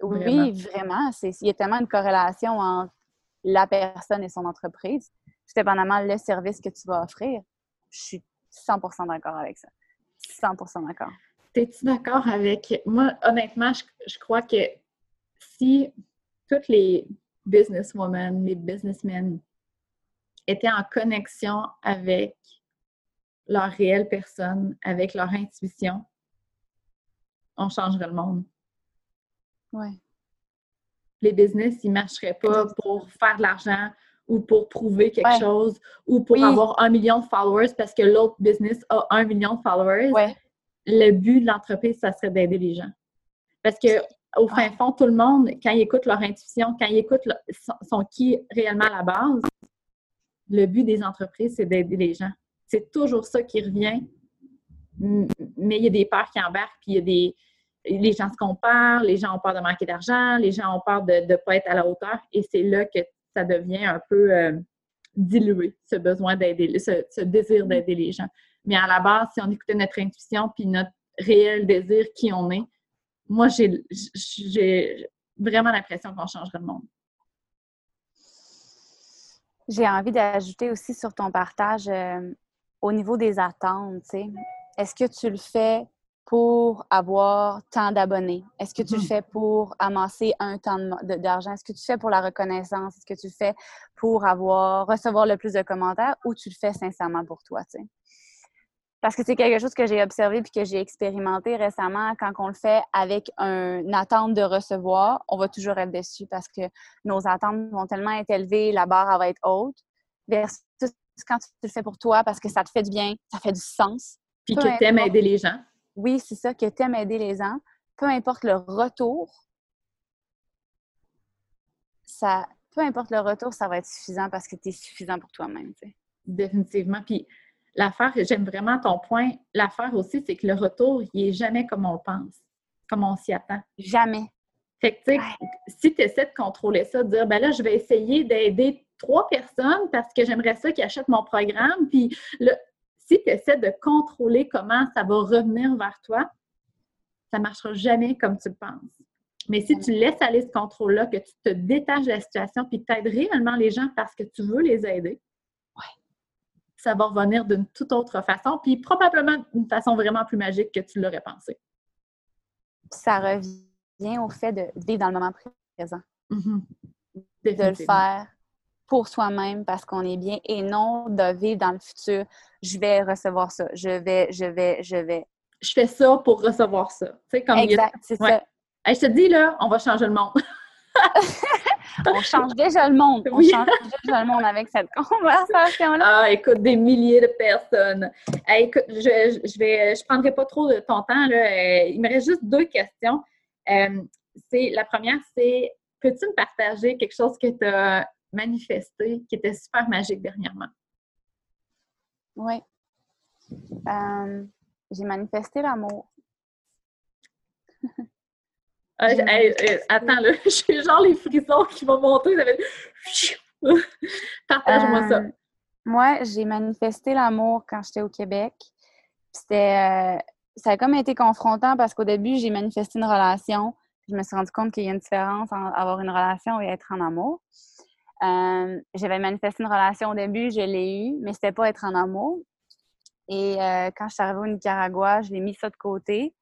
oui, vraiment, il y a tellement une corrélation entre la personne et son entreprise, tout dépendamment le service que tu vas offrir. Je suis 100% d'accord avec ça. 100% d'accord. Es-tu d'accord avec... Moi, honnêtement, je, crois que si toutes les businesswomen, les businessmen étaient en connexion avec leur réelle personne, avec leur intuition, on changerait le monde. Les business, ils ne marcheraient pas pour faire de l'argent ou pour prouver quelque chose ou pour avoir un million de followers parce que l'autre business a un million de followers. Le but de l'entreprise, ça serait d'aider les gens. Parce que au fin fond, tout le monde, quand ils écoutent leur intuition, quand ils écoutent son qui réellement à la base, le but des entreprises, c'est d'aider les gens. C'est toujours ça qui revient. Mais il y a des peurs qui embarquent, puis il y a des. Les gens se comparent, les gens ont peur de manquer d'argent, les gens ont peur de ne pas être à la hauteur, et c'est là que ça devient un peu euh, dilué, ce besoin d'aider, ce, désir d'aider les gens. Mais à la base, si on écoutait notre intuition puis notre réel désir, qui on est, moi, j'ai vraiment l'impression qu'on changerait le monde. J'ai envie d'ajouter aussi sur ton partage, euh, au niveau des attentes, est-ce que tu le fais pour avoir tant d'abonnés? Est-ce que tu le mm-hmm. fais pour amasser un temps d'argent? Est-ce que tu le fais pour la reconnaissance? Est-ce que tu le fais pour avoir, recevoir le plus de commentaires ou tu le fais sincèrement pour toi, Parce que c'est quelque chose que j'ai observé puis que j'ai expérimenté récemment. Quand on le fait avec une attente de recevoir, on va toujours être déçu parce que nos attentes vont tellement être élevées, la barre va être haute, versus quand tu le fais pour toi parce que ça te fait du bien, ça fait du sens. Puis que tu aimes aider les gens. Oui, c'est ça, que tu aimes aider les gens. Peu importe le retour, ça, peu importe le retour, ça va être suffisant parce que tu es suffisant pour toi-même. Définitivement. Puis l'affaire, j'aime vraiment ton point. L'affaire aussi, c'est que le retour, il n'est jamais comme on le pense, comme on s'y attend. Jamais. Fait que, tu sais, si tu essaies de contrôler ça, de dire, ben là, je vais essayer d'aider trois personnes parce que j'aimerais ça qu'ils achètent mon programme. Puis si tu essaies de contrôler comment ça va revenir vers toi, ça ne marchera jamais comme tu le penses. Mais si tu laisses aller ce contrôle-là, que tu te détaches de la situation puis que tu aides réellement les gens parce que tu veux les aider, ça va revenir d'une toute autre façon, puis probablement d'une façon vraiment plus magique que tu l'aurais pensé. Ça revient au fait de vivre dans le moment présent. Mm-hmm. De le faire pour soi-même parce qu'on est bien et non de vivre dans le futur. Je vais recevoir ça. Je vais, je vais, je vais. Je fais ça pour recevoir ça. comme exact, c'est ça. je te dis, là, on va changer le monde. on change déjà le monde. On change déjà le monde avec cette conversation-là. Ah, écoute, des milliers de personnes. écoute, je, je vais, je prendrai pas trop de ton temps. Là. Euh, il me reste juste deux questions. Euh, c'est, la première, c'est peux-tu me partager quelque chose que tu as manifesté qui était super magique dernièrement? Oui. Euh, j'ai manifesté l'amour. Ah, euh, attends, là, j'ai genre les frissons qui vont monter. Partage-moi ça. Euh, moi, j'ai manifesté l'amour quand j'étais au Québec. C'était. ça a comme été confrontant parce qu'au début, j'ai manifesté une relation. Je me suis rendu compte qu'il y a une différence entre avoir une relation et être en amour. J'avais manifesté une relation au début, je l'ai eue, mais c'était pas être en amour. Et quand je suis arrivée au Nicaragua, je l'ai mis ça de côté.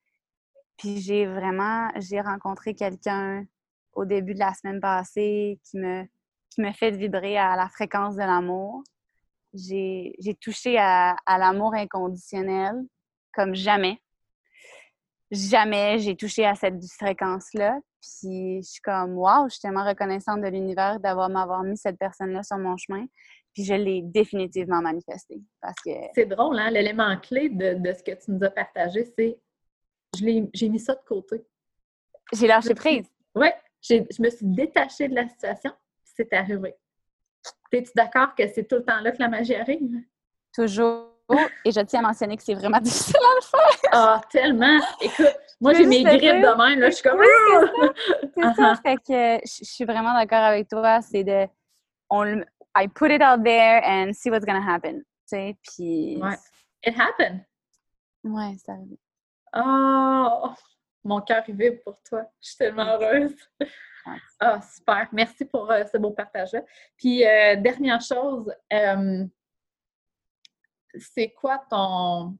Puis j'ai vraiment, j'ai rencontré quelqu'un au début de la semaine passée qui me, qui me fait vibrer à la fréquence de l'amour. J'ai touché à, à l'amour inconditionnel comme jamais. Jamais j'ai touché à cette fréquence-là. Puis je suis comme, waouh, je suis tellement reconnaissante de l'univers d'avoir m'avoir mis cette personne-là sur mon chemin. Puis je l'ai définitivement manifesté. Parce que. C'est drôle, hein? L'élément clé de, de, ce que tu nous as partagé, c'est j'ai mis ça de côté. J'ai lâché prise. Oui, je me suis détachée de la situation, c'est arrivé. Es-tu d'accord que c'est tout le temps là que la magie arrive? Toujours. Et je tiens à mentionner que c'est vraiment difficile à le faire. Ah, tellement! Écoute, moi, j'ai mes grippes de même, là, je suis comme... c'est ça, fait que je suis vraiment d'accord avec toi, c'est de... On, I put it out there and see what's gonna happen, tu sais, puis... Ouais. It happened! Ouais, ça arrive. Oh, mon cœur vibre pour toi. Je suis tellement heureuse. Ah, super. Merci pour euh, ce beau partage-là. Puis, euh, dernière chose, euh, c'est quoi ton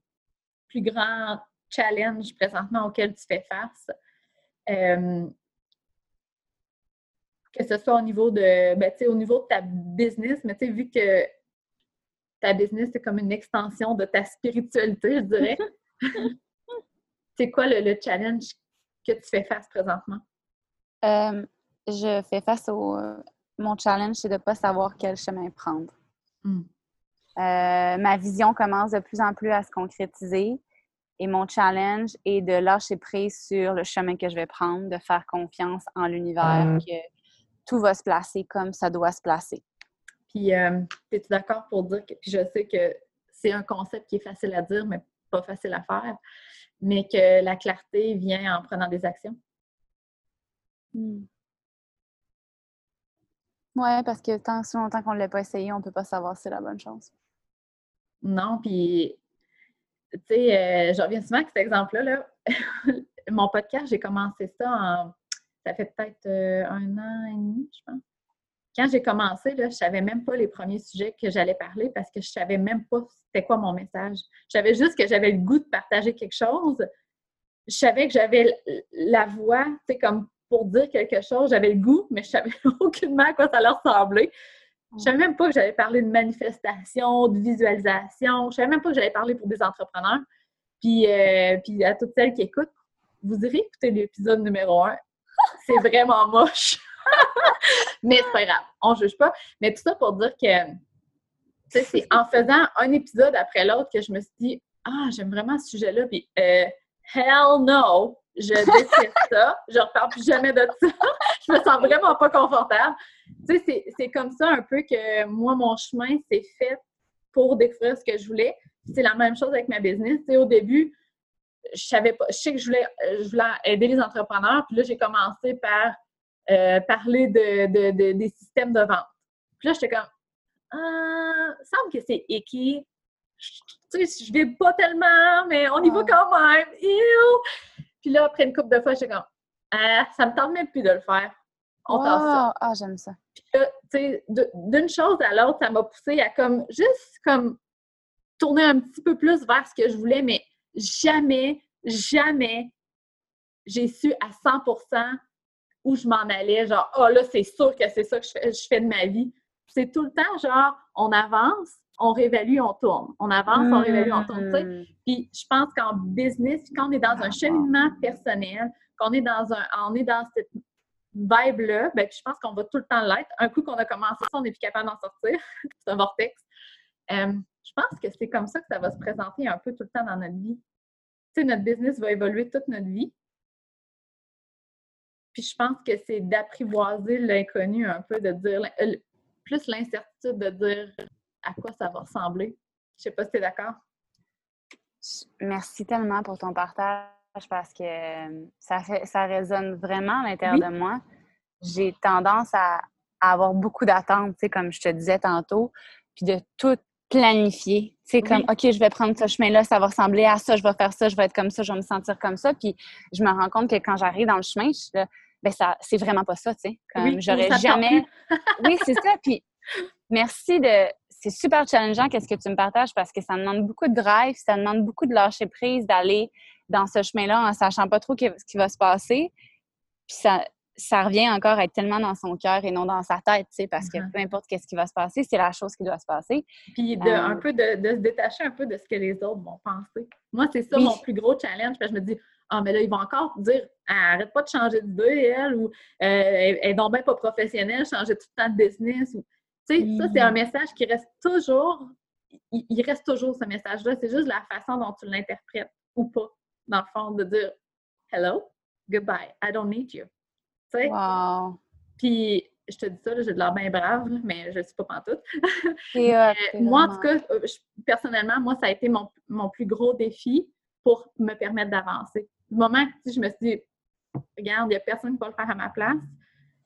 plus grand challenge présentement auquel tu fais face? que ce soit au niveau de, ben, au niveau de ta business, mais tu sais, vu que ta business, c'est comme une extension de ta spiritualité, je dirais. c'est quoi le, challenge que tu fais face présentement? Euh, je fais face au. mon challenge, c'est de ne pas savoir quel chemin prendre. Hmm. Euh, ma vision commence de plus en plus à se concrétiser et mon challenge est de lâcher prise sur le chemin que je vais prendre, de faire confiance en l'univers, hmm. que tout va se placer comme ça doit se placer. Puis, euh, es-tu d'accord pour dire que, puis je sais que c'est un concept qui est facile à dire, mais pas facile à faire, mais que la clarté vient en prenant des actions? Hmm. Oui, parce que tant si longtemps qu'on ne l'a pas essayé, on ne peut pas savoir si c'est la bonne chose. Non, puis, tu sais, euh, je reviens souvent avec cet exemple-là. Mon podcast, j'ai commencé ça en. Ça fait peut-être euh, un an et demi, je pense. Quand j'ai commencé, là, je ne savais même pas les premiers sujets que j'allais parler parce que je ne savais même pas c'était quoi mon message. Je savais juste que j'avais le goût de partager quelque chose. Je savais que j'avais la voix, tu sais, comme pour dire quelque chose, j'avais le goût, mais je savais aucunement à quoi ça leur ressemblait. Je savais même pas que j'allais parler de manifestation, de visualisation. Je savais même pas que j'allais parler pour des entrepreneurs. Puis, euh, puis à toutes celles qui écoutent, vous irez écouter l'épisode numéro un. C'est vraiment moche. mais c'est pas grave, on juge pas. Mais tout ça pour dire que c'est en faisant un épisode après l'autre que je me suis dit Ah, j'aime vraiment ce sujet-là. Puis, euh, hell no! Je déteste ça. Je ne reparle plus jamais de ça. je me sens vraiment pas confortable. Tu sais, c'est comme ça un peu que moi, mon chemin s'est fait pour découvrir ce que je voulais. C'est la même chose avec ma business. Tu sais, au début, je savais pas, je sais que je voulais, je voulais aider les entrepreneurs. Puis là, j'ai commencé par euh, parler de, des systèmes de vente. Puis là, j'étais comme, ah, semble que c'est icky. Tu sais, je vais pas tellement, mais on y va quand même. Puis là, après une couple de fois, j'étais comme, ah, ça me tente même plus de le faire. On wow. ça. Ah, j'aime ça. Puis là, tu sais, d'une chose à l'autre, ça m'a poussé à comme, juste comme, tourner un petit peu plus vers ce que je voulais, mais jamais, jamais j'ai su à 100% où je m'en allais. Genre, oh là, c'est sûr que c'est ça que je fais de ma vie. C'est tout le temps genre, on avance, on réévalue, on tourne. On avance, on réévalue, on tourne. Hmm. Puis je pense qu'en business, quand on est dans un cheminement personnel, qu'on est dans un, on est dans cette vibe-là, ben, je pense qu'on va tout le temps l'être. Un coup qu'on a commencé, on n'est plus capable d'en sortir. c'est un vortex. Euh, je pense que c'est comme ça que ça va se présenter un peu tout le temps dans notre vie. Tu sais, notre business va évoluer toute notre vie. Puis je pense que c'est d'apprivoiser l'inconnu un peu, de dire, euh, plus l'incertitude de dire à quoi ça va ressembler. Je sais pas si tu es d'accord. Merci tellement pour ton partage parce que ça, fait, ça résonne vraiment à l'intérieur de moi. J'ai tendance à, avoir beaucoup d'attentes, comme je te disais tantôt, puis de tout planifier. C'est comme, OK, je vais prendre ce chemin-là, ça va ressembler à ça, je vais faire ça, je vais être comme ça, je vais me sentir comme ça. Puis je me rends compte que quand j'arrive dans le chemin, je, ben ça, c'est vraiment pas ça, tu sais. Comme j'aurais jamais. oui, c'est ça. Puis merci de. C'est super challengeant qu'est-ce que tu me partages parce que ça demande beaucoup de drive, ça demande beaucoup de lâcher prise, d'aller dans ce chemin-là en sachant pas trop ce qui va se passer. Puis ça, ça revient encore à être tellement dans son cœur et non dans sa tête, tu sais, parce que peu importe qu'est-ce qui va se passer, c'est la chose qui doit se passer. Puis de, un euh, peu de, se détacher un peu de ce que les autres vont penser. Moi, c'est ça mon plus gros challenge. Parce que je me dis, ah, mais là, ils vont encore dire, arrête pas de changer d'idée, elle, ou euh, elle, est donc bien pas professionnelle, changer tout le temps de business. tu sais, ça, c'est un message qui reste toujours, il reste toujours ce message-là. C'est juste la façon dont tu l'interprètes ou pas dans le fond, de dire Hello, goodbye, I don't need you. Tu sais? Wow. Puis, je te dis ça, j'ai de l'air bien brave, mais je ne suis pas pantoute. euh, moi, en tout cas, euh, personnellement, moi, ça a été mon, mon, plus gros défi pour me permettre d'avancer. Du moment que je me suis dit, regarde, il n'y a personne qui va le faire à ma place.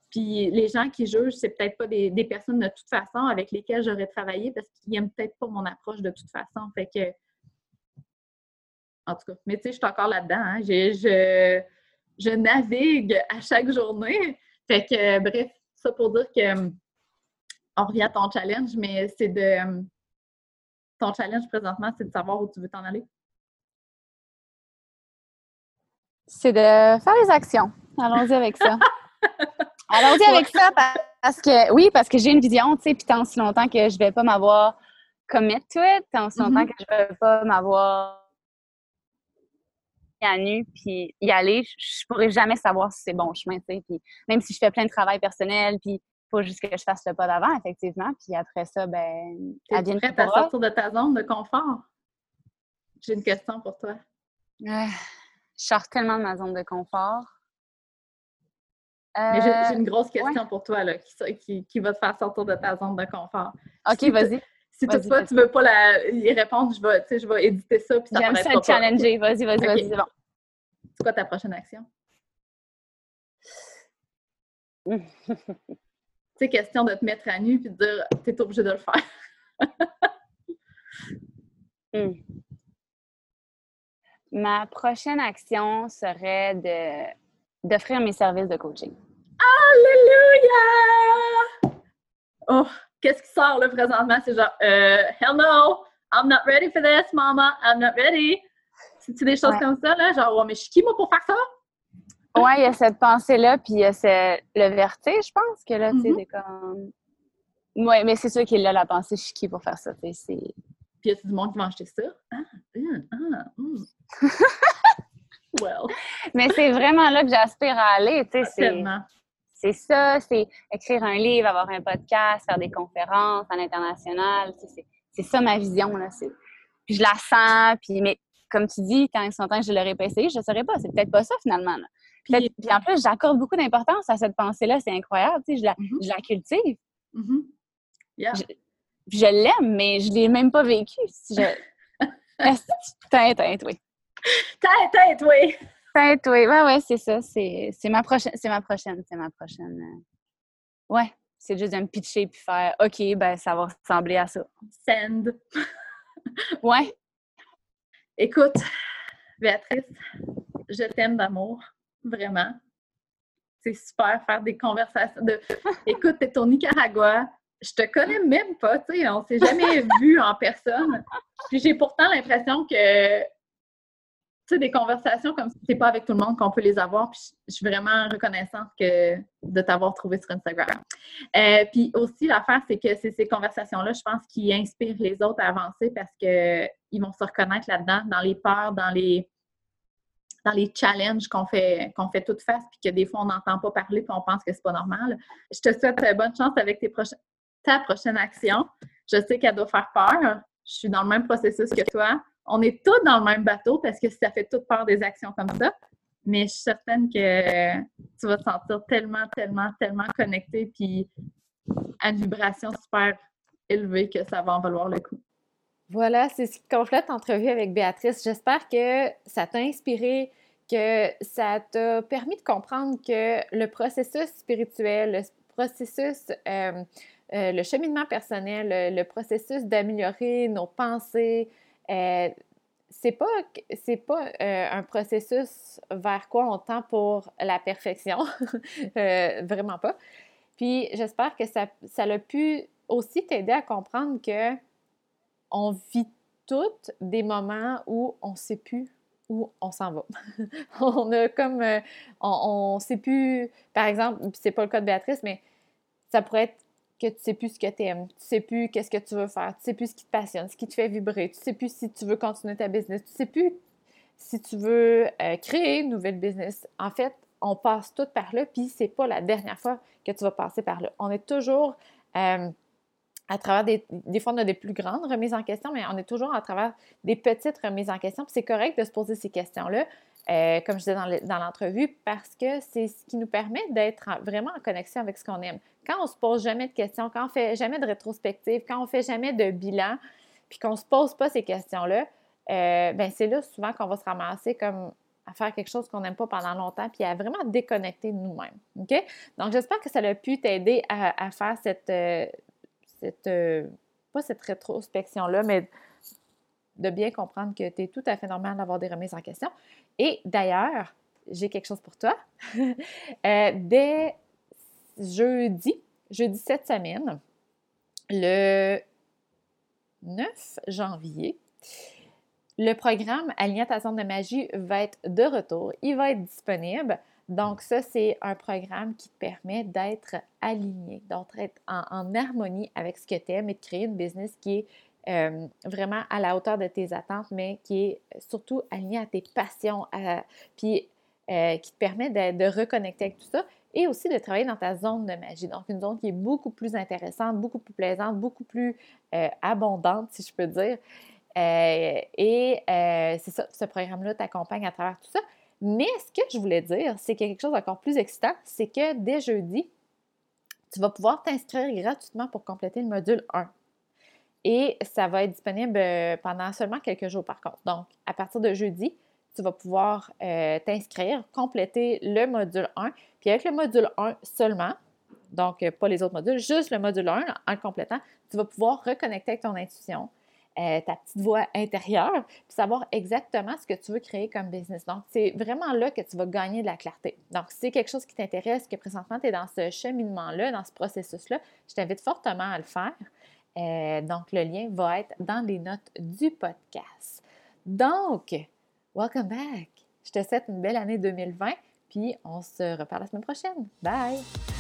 Puis les gens qui jugent, c'est peut-être pas des, des, personnes de toute façon avec lesquelles j'aurais travaillé parce qu'ils n'aiment peut-être pas mon approche de toute façon. Fait que en tout cas, mais tu sais, je suis encore là-dedans. Hein. Je, je, navigue à chaque journée. Fait que, bref, ça pour dire que on revient à ton challenge, mais c'est de. Ton challenge présentement, c'est de savoir où tu veux t'en aller. C'est de faire les actions. Allons-y avec ça. Allons-y avec ça parce que, oui, parce que j'ai une vision, tu sais, puis tant si longtemps que je vais pas m'avoir commit to it, tant si longtemps mm-hmm. que je vais pas m'avoir à nu, puis y aller, je, pourrais jamais savoir si c'est bon chemin, tu sais. Puis même si je fais plein de travail personnel, puis faut juste que je fasse le pas d'avant, effectivement. Puis après ça, ben, es prête à sortir de ta zone de confort? J'ai une question pour toi. je sors tellement de ma zone de confort. J'ai une grosse euh, question pour toi, là, qui, qui, va te faire sortir de ta zone de confort. OK, vas-y. Si toutefois, tu veux pas la... y répondre, je vais, je vais éditer ça. J'aime ça le challenger. Vas-y, vas-y, vas-y, c'est bon. C'est quoi ta prochaine action? sais, question de te mettre à nu puis de dire t'es obligé de le faire. Hmm. Ma prochaine action serait de d'offrir mes services de coaching. Alléluia! Oh, qu'est-ce qui sort là présentement? C'est genre, euh, hell no, I'm not ready for this, mama, I'm not ready. C'est-tu des choses comme ça, là? Genre, mais je suis qui, moi, pour faire ça? Oui, il y a cette pensée-là, puis il y a le vertige, je pense, que là, tu sais, mm-hmm. c'est comme. Oui, mais c'est sûr qu'il a la pensée, je suis qui pour faire ça, tu sais. Puis y a du monde qui va acheter ça? Ah, hum, ah, hum. well. Mais c'est vraiment là que j'aspire à aller, tu sais. C'est ça, c'est écrire un livre, avoir un podcast, faire des conférences à l'international. C'est ça ma vision. Là. Puis je la sens, puis, mais comme tu dis, tant son temps que je l'aurais pas essayé, je ne saurais pas. C'est peut-être pas ça finalement. Puis, en plus, j'accorde beaucoup d'importance à cette pensée-là. C'est incroyable. Je la, mm-hmm. je la cultive. Mm-hmm. Je, l'aime, mais je ne l'ai même pas vécu. Je... Tête, oui? Tête, oui oui. Ouais, ouais, c'est ça. C'est ma prochaine. C'est ma prochaine. C'est ma prochaine. Euh. Ouais. C'est juste de me pitcher puis faire OK, ben ça va ressembler à ça. Send. ouais. Écoute, Béatrice, je t'aime d'amour. Vraiment. C'est super faire des conversations. De... Écoute, t'es au Nicaragua. Je te connais même pas, tu sais, on s'est jamais vu en personne. Puis j'ai pourtant l'impression que tu sais, des conversations comme ça, c'est pas avec tout le monde qu'on peut les avoir. Puis je suis vraiment reconnaissante que de t'avoir trouvé sur Instagram. Euh, puis aussi, l'affaire, c'est que c'est ces conversations-là, je pense, qui inspirent les autres à avancer parce qu'ils vont se reconnaître là-dedans, dans les peurs, dans les dans les challenges qu'on fait, qu'on fait toutes face, puis que des fois, on n'entend pas parler, puis on pense que c'est pas normal. Je te souhaite euh, bonne chance avec tes ta prochaine action. Je sais qu'elle doit faire peur. Je suis dans le même processus que toi. On est tous dans le même bateau parce que ça fait toute peur des actions comme ça. Mais je suis certaine que tu vas te sentir tellement, tellement, tellement connecté, puis à une vibration super élevée que ça va en valoir le coup. Voilà, c'est ce qui complète l'entrevue avec Béatrice. J'espère que ça t'a inspiré, que ça t'a permis de comprendre que le processus spirituel, le processus, euh, euh, le cheminement personnel, le, processus d'améliorer nos pensées, euh, c'est pas, c'est pas un processus vers quoi on tend pour la perfection, vraiment pas. Puis j'espère que ça, ça a pu aussi t'aider à comprendre que on vit toutes des moments où on ne sait plus où on s'en va. on a comme, euh, on ne sait plus, par exemple, c'est pas le cas de Béatrice, mais ça pourrait être que tu sais plus ce que tu aimes, tu sais plus qu'est-ce que tu veux faire, tu sais plus ce qui te passionne, ce qui te fait vibrer, tu sais plus si tu veux continuer ta business, tu sais plus si tu veux euh, créer une nouvelle business. En fait, on passe tout par là, puis c'est pas la dernière fois que tu vas passer par là. On est toujours euh, à travers des, des fois, on a des plus grandes remises en question, mais on est toujours à travers des petites remises en question. Puis c'est correct de se poser ces questions-là, euh, comme je disais dans l'entrevue, parce que c'est ce qui nous permet d'être vraiment en connexion avec ce qu'on aime. Quand on se pose jamais de questions, quand on fait jamais de rétrospective, quand on fait jamais de bilan, puis qu'on se pose pas ces questions-là, euh, ben c'est là souvent qu'on va se ramasser comme à faire quelque chose qu'on n'aime pas pendant longtemps, puis à vraiment déconnecter de nous-mêmes. OK? Donc, j'espère que ça a pu t'aider à, faire cette, euh, cette, euh, pas cette rétrospection-là, mais de bien comprendre que tu es tout à fait normal d'avoir des remises en question. Et d'ailleurs, j'ai quelque chose pour toi. Euh, dès jeudi, jeudi cette semaine, le 9 janvier, le programme zone de magie va être de retour. Il va être disponible. Donc, ça, c'est un programme qui te permet d'être aligné, d'être en, harmonie avec ce que tu aimes et de créer une business qui est euh, vraiment à la hauteur de tes attentes, mais qui est surtout aligné à tes passions, puis euh, qui te permet de, reconnecter avec tout ça et aussi de travailler dans ta zone de magie. Donc, une zone qui est beaucoup plus intéressante, beaucoup plus plaisante, beaucoup plus euh, abondante, si je peux dire. et c'est ça, ce programme-là t'accompagne à travers tout ça. Mais ce que je voulais dire, c'est quelque chose d'encore plus excitant, c'est que dès jeudi, tu vas pouvoir t'inscrire gratuitement pour compléter le module 1. Et ça va être disponible euh, pendant seulement quelques jours par contre. Donc, à partir de jeudi, tu vas pouvoir euh, t'inscrire, compléter le module 1. Puis avec le module 1 seulement, donc euh, pas les autres modules, juste le module 1 en le complétant, tu vas pouvoir reconnecter avec ton intuition, ta petite voix intérieure, puis savoir exactement ce que tu veux créer comme business. Donc, c'est vraiment là que tu vas gagner de la clarté. Donc, si c'est quelque chose qui t'intéresse, que présentement tu es dans ce cheminement-là, dans ce processus-là, je t'invite fortement à le faire. Euh, donc, le lien va être dans les notes du podcast. Donc, welcome back! Je te souhaite une belle année 2020, puis on se reparle la semaine prochaine. Bye!